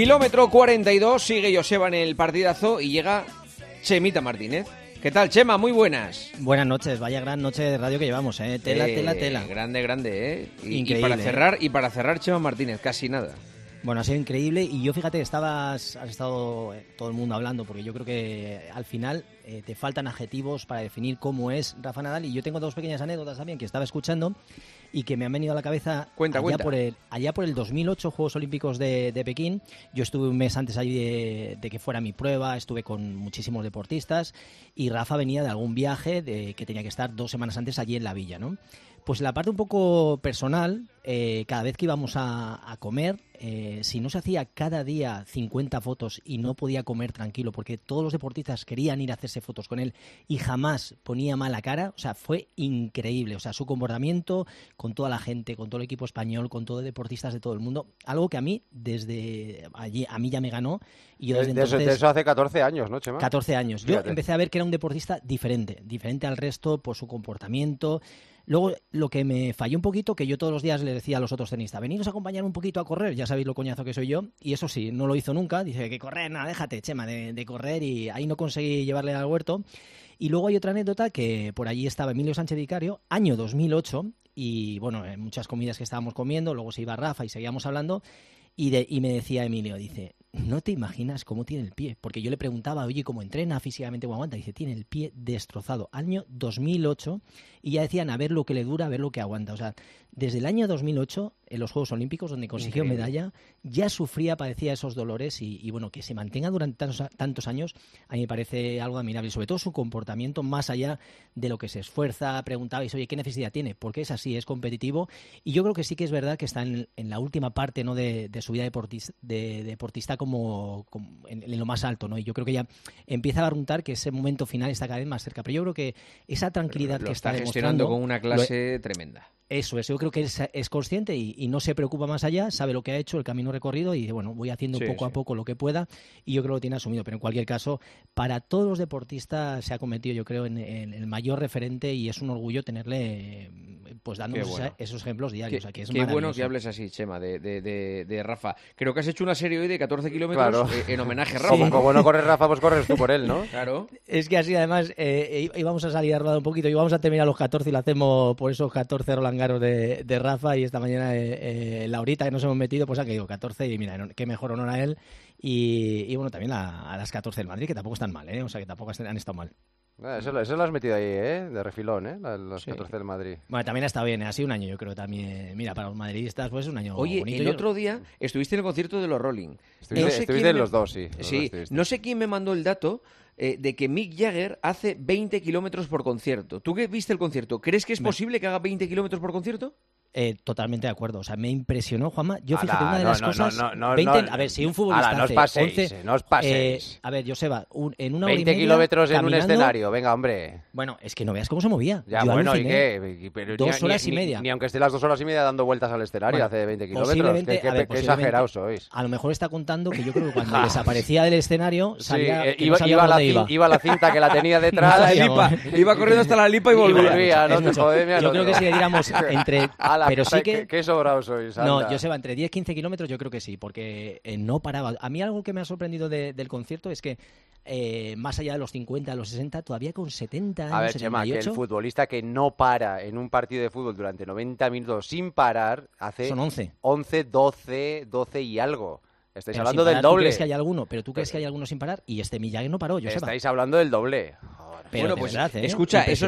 Kilómetro 42, sigue Joseba en el partidazo y llega Chemita Martínez. ¿Qué tal, Chema? Muy buenas. Buenas noches, vaya gran noche de radio que llevamos, ¿eh? Tela, Eh, tela, tela. Grande, grande, ¿eh? Y, para ¿eh? cerrar, y para cerrar, Chema Martínez, casi nada. Bueno, ha sido increíble y yo fíjate, estabas, has estado eh, todo el mundo hablando porque yo creo que al final eh, te faltan adjetivos para definir cómo es Rafa Nadal y yo tengo dos pequeñas anécdotas también que estaba escuchando y que me han venido a la cabeza Cuenta, allá, cuenta. Por el, allá por el 2008 Juegos Olímpicos de, de Pekín. Yo estuve un mes antes allí de, de que fuera mi prueba, estuve con muchísimos deportistas y Rafa venía de algún viaje de, que tenía que estar dos semanas antes allí en la villa, ¿no? Pues la parte un poco personal, eh, cada vez que íbamos a, a comer, eh, si no se hacía cada día 50 fotos y no podía comer tranquilo, porque todos los deportistas querían ir a hacerse fotos con él y jamás ponía mala cara, o sea, fue increíble. O sea, su comportamiento con toda la gente, con todo el equipo español, con todos los deportistas de todo el mundo, algo que a mí, desde allí, a mí ya me ganó. Y yo desde de, eso, entonces... de eso hace 14 años, ¿no, Chema? 14 años. Yo Fíjate. empecé a ver que era un deportista diferente, diferente al resto por su comportamiento. Luego, lo que me falló un poquito, que yo todos los días le decía a los otros tenistas, veniros a acompañar un poquito a correr, ya sabéis lo coñazo que soy yo, y eso sí, no lo hizo nunca, dice que correr, nada, déjate, Chema, de, de correr, y ahí no conseguí llevarle al huerto. Y luego hay otra anécdota que por allí estaba Emilio Sánchez Vicario, año 2008, y bueno, en muchas comidas que estábamos comiendo, luego se iba Rafa y seguíamos hablando, y, de, y me decía Emilio, dice, no te imaginas cómo tiene el pie. Porque yo le preguntaba, oye, ¿cómo entrena físicamente cómo aguanta? Dice, tiene el pie destrozado. Año 2008 y ya decían a ver lo que le dura, a ver lo que aguanta. O sea, desde el año 2008, en los Juegos Olímpicos, donde consiguió Increíble. medalla, ya sufría, padecía esos dolores y, y, bueno, que se mantenga durante tantos, tantos años, a mí me parece algo admirable. Y sobre todo su comportamiento, más allá de lo que se esfuerza. Preguntabais, oye, ¿qué necesidad tiene? Porque es así, es competitivo. Y yo creo que sí que es verdad que está en, en la última parte ¿no? de, de su vida deportista, de, deportista como, como en, en, lo más alto. ¿no? Y yo creo que ya empieza a barruntar que ese momento final está cada vez más cerca. Pero yo creo que esa tranquilidad Lo que está, está gestionando demostrando, con una clase tremenda. Eso es, yo creo que es, es consciente y, y, no se preocupa más allá, sabe lo que ha hecho, el camino recorrido y dice, bueno, voy haciendo Sí, poco sí. a poco lo que pueda y yo creo que lo tiene asumido. Pero en cualquier caso, para todos los deportistas se ha convertido, yo creo, en, en el mayor referente y es un orgullo tenerle, eh, pues dándonos bueno. esa- esos ejemplos diarios. Qué, o sea, que es qué bueno que hables así, Chema, de, de, de- de Rafa. Creo que has hecho una serie hoy de 14 kilómetros Claro. eh, en homenaje a Rafa. Como, como no corres Rafa, pues corres tú por él, ¿no? Claro. Es que así además eh, íbamos a salir a rodar un poquito y vamos a terminar los 14 y lo hacemos por esos 14 Roland De, de Rafa y esta mañana eh, eh, Laurita que nos hemos metido, pues ha digo 14 y mira, qué mejor honor a él y, y bueno, también a las 14 del Madrid que tampoco están mal, ¿eh? o sea que tampoco han estado mal. Ah, Eso, lo- eso lo has metido ahí, ¿eh? De refilón, ¿eh? La- Los Sí. 14 del Madrid. Bueno, también ha estado bien, ¿eh? ha sido un año yo creo también, mira, para los madridistas pues es un año Oye, bonito. el Yo- otro día estuviste en el concierto de los Rolling. Estuviste, No sé estuviste quién en me- los dos, sí. los no sé quién me mandó el dato eh, de que Mick Jagger hace 20 kilómetros por concierto. ¿Tú que viste el concierto? ¿Crees que es Me- posible que haga 20 kilómetros por concierto? Eh, totalmente de acuerdo. O sea, me impresionó, Juanma. Yo, Ala, fíjate, una de no, las no, cosas. no, no, no, 20 no. a ver, si un futbolista. Ala, no os hace paséis, 11, eh, no os paséis. eh, a ver, Joseba, un- en una hora y 20 media, kilómetros en un escenario, venga, hombre. Bueno, es que no veas cómo se movía. Ya, Yo bueno, ¿y qué? Pero Dos ni- horas ni, y media. Ni, ni aunque esté las dos horas y media dando vueltas al escenario Bueno, hace 20 kilómetros. Qué, qué- ver, exagerados sois. A lo mejor está contando que yo creo que cuando desaparecía del escenario salía. iba, sabía iba, la, dónde cin- iba. iba la cinta que la tenía detrás. la Sabíamos. lipa. Iba corriendo hasta la lipa y volvía. Yo creo que si le diéramos entre. Ala, pero sí que. Qué sobrados sois, No, anda. Joseba, entre 10 y 15 kilómetros yo creo que sí, porque eh, no paraba. A mí algo que me ha sorprendido de- del concierto es que, eh, más allá de los 50, los 60, todavía con 70 años, A ver, Chema, que el 78, futbolista que no para en un partido de fútbol durante 90 minutos sin parar hace son 11. 11, 12, 12 y algo. Estáis Pero hablando sin del parar, ¿tú doble. crees que hay alguno? Pero tú crees que hay alguno sin parar y este Miyagi no paró, Joseba. Estáis hablando del doble. Pero bueno, pues verdad, ¿eh? escucha, eso,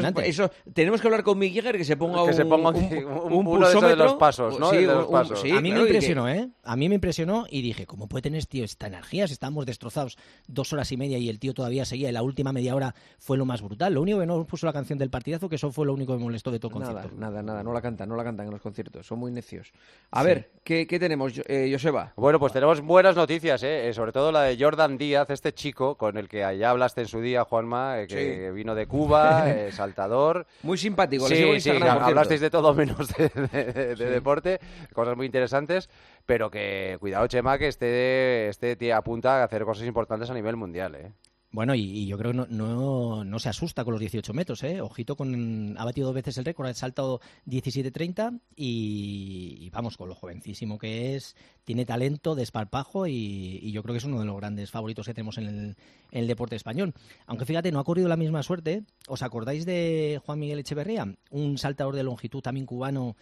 tenemos que hablar con Mick Jagger que se ponga Que un, se ponga un- un- uno de los pasos, ¿no? Sí, De los un- un- pasos. sí, a mí claro, me que- impresionó, ¿eh? A mí me impresionó y dije, ¿cómo puede tener, tío, esta energía si estamos destrozados dos horas y media y el tío todavía seguía? Y la última media hora fue lo más brutal. Lo único que no puso la canción del partidazo, que eso fue lo único que me molestó de todo el Nada, concierto. nada, nada, no la cantan, no la cantan en los conciertos, son muy necios. A Sí. ver, ¿qué, qué tenemos, Yo- eh, Joseba? Bueno, pues tenemos buenas noticias, ¿eh? Eh, sobre todo la de Jordan Díaz, este chico con el que allá hablaste en su día, Juanma, eh, que vino de Cuba, eh, saltador. Muy simpático, le Sí, sí, por cierto. hablasteis de todo menos de, de- de deporte, cosas muy interesantes, pero que cuidado, Chema, que este, este tío apunta a hacer cosas importantes a nivel mundial, ¿eh? Bueno, y, yo creo que no, no, se asusta con los 18 metros, ¿eh? Ojito con... Ha batido dos veces el récord, ha saltado 17.30 y, y vamos, con lo jovencísimo que es, tiene talento, desparpajo y, y, yo creo que es uno de los grandes favoritos que tenemos en el, en el deporte español. Aunque fíjate, no ha corrido la misma suerte. ¿Os acordáis de Juan Miguel Echeverría? Un saltador de longitud también cubano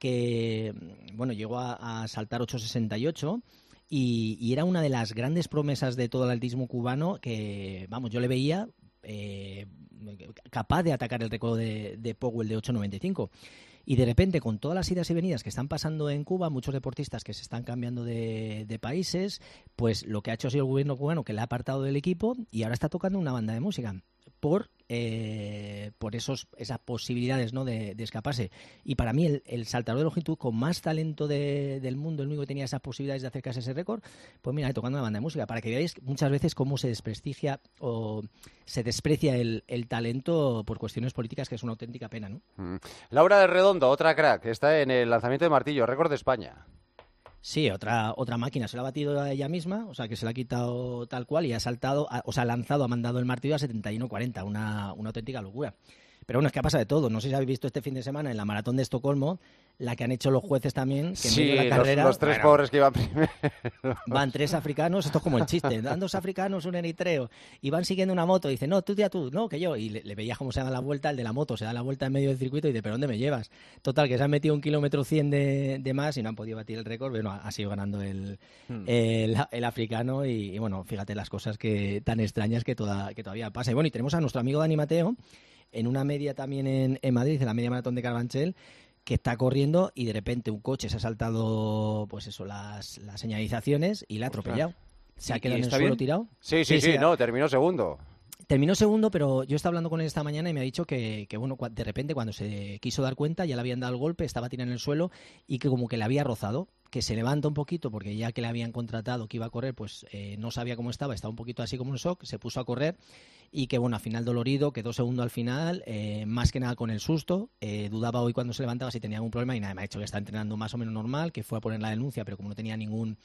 que, bueno, llegó a, a saltar 8.68 y, era una de las grandes promesas de todo el altismo cubano que, vamos, yo le veía eh, capaz de atacar el récord de, de Powell de 8.95. Y de repente, con todas las idas y venidas que están pasando en Cuba, muchos deportistas que se están cambiando de, de, países, pues lo que ha hecho ha sido el gobierno cubano que le ha apartado del equipo y ahora está tocando una banda de música por, eh, por esos, esas posibilidades ¿no? de, escaparse. Y para mí el, saltador de longitud con más talento de, del mundo, el único que tenía esas posibilidades de acercarse a ese récord, pues mira, tocando una banda de música, para que veáis muchas veces cómo se desprestigia o se desprecia el, el talento por cuestiones políticas, que es una auténtica pena. ¿no? Mm. Laura de Redondo, otra crack, está en el lanzamiento de martillo, récord de España. Sí, otra, otra máquina. Se la ha batido a ella misma, o sea, que se la ha quitado tal cual y ha saltado, a, o sea, ha lanzado, ha mandado el martillo a 71-40, una, una auténtica locura. Pero bueno, es que pasa de todo. No sé si habéis visto este fin de semana en la maratón de Estocolmo, la que han hecho los jueces también, que sí, en medio de la carrera. Los, los tres bueno, pobres que iban primero. Van tres africanos, esto es como el chiste, dan dos africanos, un eritreo, y van siguiendo una moto. Y dice, no, tú ya tú, no, que yo. Y le, le veías cómo se da la vuelta, el de la moto se da la vuelta en medio del circuito y dice, ¿pero dónde me llevas? Total, que se han metido un kilómetro cien de, de más y no han podido batir el récord. Bueno, ha sido ganando el, hmm. el, el africano. Y, y, bueno, fíjate las cosas que tan extrañas que, toda, que todavía pasa. Y bueno, y tenemos a nuestro amigo Dani Mateo en una media también en, en Madrid, en la media maratón de Carabanchel, que está corriendo y de repente un coche se ha saltado, pues eso, las, las señalizaciones y la ha atropellado. Se ha quedado en el suelo bien? tirado. Sí, sí, sí, sí, no, terminó segundo. Terminó segundo, pero yo estaba hablando con él esta mañana y me ha dicho que, que, bueno, de repente cuando se quiso dar cuenta ya le habían dado el golpe, estaba tirado en el suelo y que como que le había rozado, que se levanta un poquito porque ya que le habían contratado que iba a correr, pues eh, no sabía cómo estaba, estaba un poquito así como un shock, se puso a correr y que bueno, al final dolorido, quedó segundo al final, eh, más que nada con el susto, eh, dudaba hoy cuando se levantaba si tenía algún problema y nada, me ha dicho que está entrenando más o menos normal, que fue a poner la denuncia, pero como no tenía ningún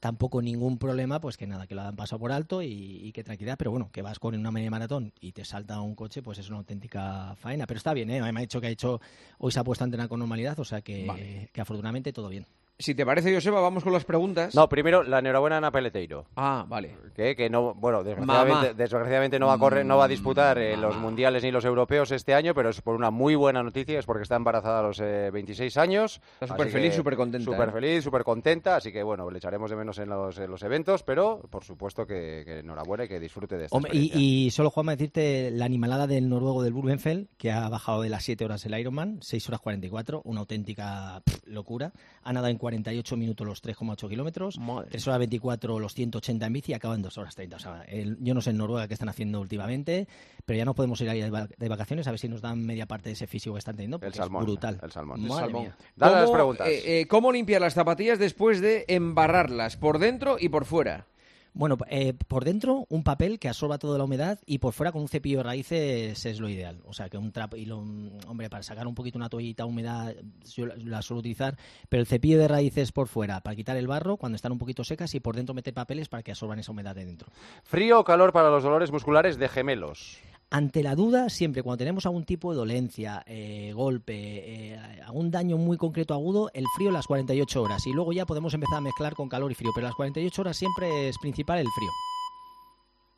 tampoco ningún problema, pues que nada, que lo han pasado por alto y, y que tranquilidad, pero bueno, que vas con una media maratón y te salta un coche, pues es una auténtica faena, pero está bien, ¿eh? me ha dicho que ha hecho, hoy se ha puesto a entrenar con normalidad, o sea que, vale. que afortunadamente todo bien. Si te parece, Joseba, vamos con las preguntas. No, primero la enhorabuena a Ana Peleteiro. Ah, vale. Que, que no, bueno, desgraciadamente, desgraciadamente, no va a correr, no va a disputar eh, los mundiales ni los europeos este año, pero es por una muy buena noticia, es porque está embarazada a los eh, 26 años. Está súper feliz, súper contenta. Súper ¿eh? feliz, súper contenta, así que bueno, le echaremos de menos en los, en los eventos, pero por supuesto que, que, enhorabuena y que disfrute de esta Hombre, y, y, solo, Juanma, decirte la animalada del noruego del Burbenfeld, que ha bajado de las 7 horas el Ironman, 6 horas 44, una auténtica pff, locura. Ha nadado en 48 minutos los 3,8 kilómetros, 3 horas 24 los 180 en bici y acaba en 2 horas 30. O sea, el, yo no sé en Noruega qué están haciendo últimamente, pero ya no podemos ir ahí de vacaciones a ver si nos dan media parte de ese físico que están teniendo. El salmón. Es brutal. El salmón. Madre el salmón. mía. Dale ¿Cómo, las preguntas. Eh, eh, ¿Cómo limpiar las zapatillas después de embarrarlas? Por dentro y por fuera. Bueno, eh, por dentro un papel que absorba toda la humedad y por fuera con un cepillo de raíces es lo ideal. O sea, que un trapo y lo, hombre, para sacar un poquito una toallita húmeda yo la suelo utilizar, pero el cepillo de raíces por fuera para quitar el barro cuando están un poquito secas y por dentro meter papeles para que absorban esa humedad de dentro. ¿Frío o calor para los dolores musculares de gemelos? Ante la duda, siempre cuando tenemos algún tipo de dolencia, eh, golpe, eh, algún daño muy concreto agudo, el frío las 48 horas. Y luego ya podemos empezar a mezclar con calor y frío, pero las 48 horas siempre es principal el frío.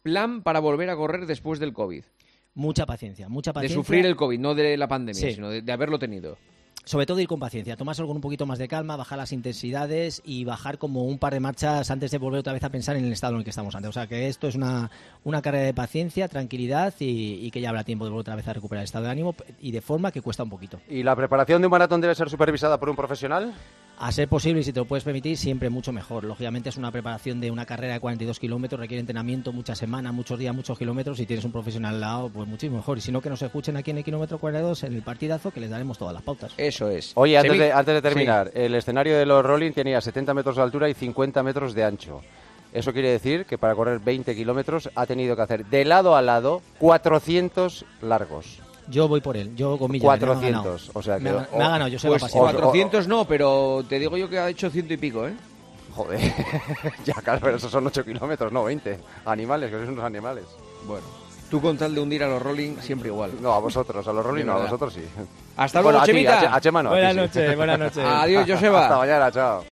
Plan para volver a correr después del COVID. Mucha paciencia, mucha paciencia. De sufrir el COVID, no de la pandemia, Sí. sino de, de haberlo tenido. Sobre todo ir con paciencia, tomárselo con un poquito más de calma, bajar las intensidades y bajar como un par de marchas antes de volver otra vez a pensar en el estado en el que estamos antes. O sea que esto es una, una carrera de paciencia, tranquilidad y, y que ya habrá tiempo de volver otra vez a recuperar el estado de ánimo y de forma que cuesta un poquito. ¿Y la preparación de un maratón debe ser supervisada por un profesional? A ser posible, y si te lo puedes permitir, siempre mucho mejor. Lógicamente es una preparación de una carrera de 42 kilómetros, requiere entrenamiento muchas semanas, muchos días, muchos kilómetros. Si tienes un profesional al lado, pues muchísimo mejor. Y si no, que nos escuchen aquí en el kilómetro 42, en el partidazo, que les daremos todas las pautas. Eso es. Oye, antes, de, antes de terminar, el escenario de los Rolling tenía 70 metros de altura y 50 metros de ancho. Eso quiere decir que para correr 20 kilómetros ha tenido que hacer de lado a lado 400 largos. Yo voy por él, yo con Milla, me ha ganado. 400. O sea que. Me ha, me ha ganado, yo sé Pues la pasión. os- 400 no, pero te digo yo que ha hecho ciento y pico, ¿eh? Joder. ya, claro, pero esos son 8 kilómetros, no 20. Animales, que son unos animales. Bueno, tú con tal de hundir a los Rolling, siempre igual. No, a vosotros, a los Rolling no, a vosotros sí. Hasta Bueno, luego, a ti, Chemita. a, a Chema no. a Buenas sí. noches, buenas noches. Adiós, Joseba. Hasta mañana, chao.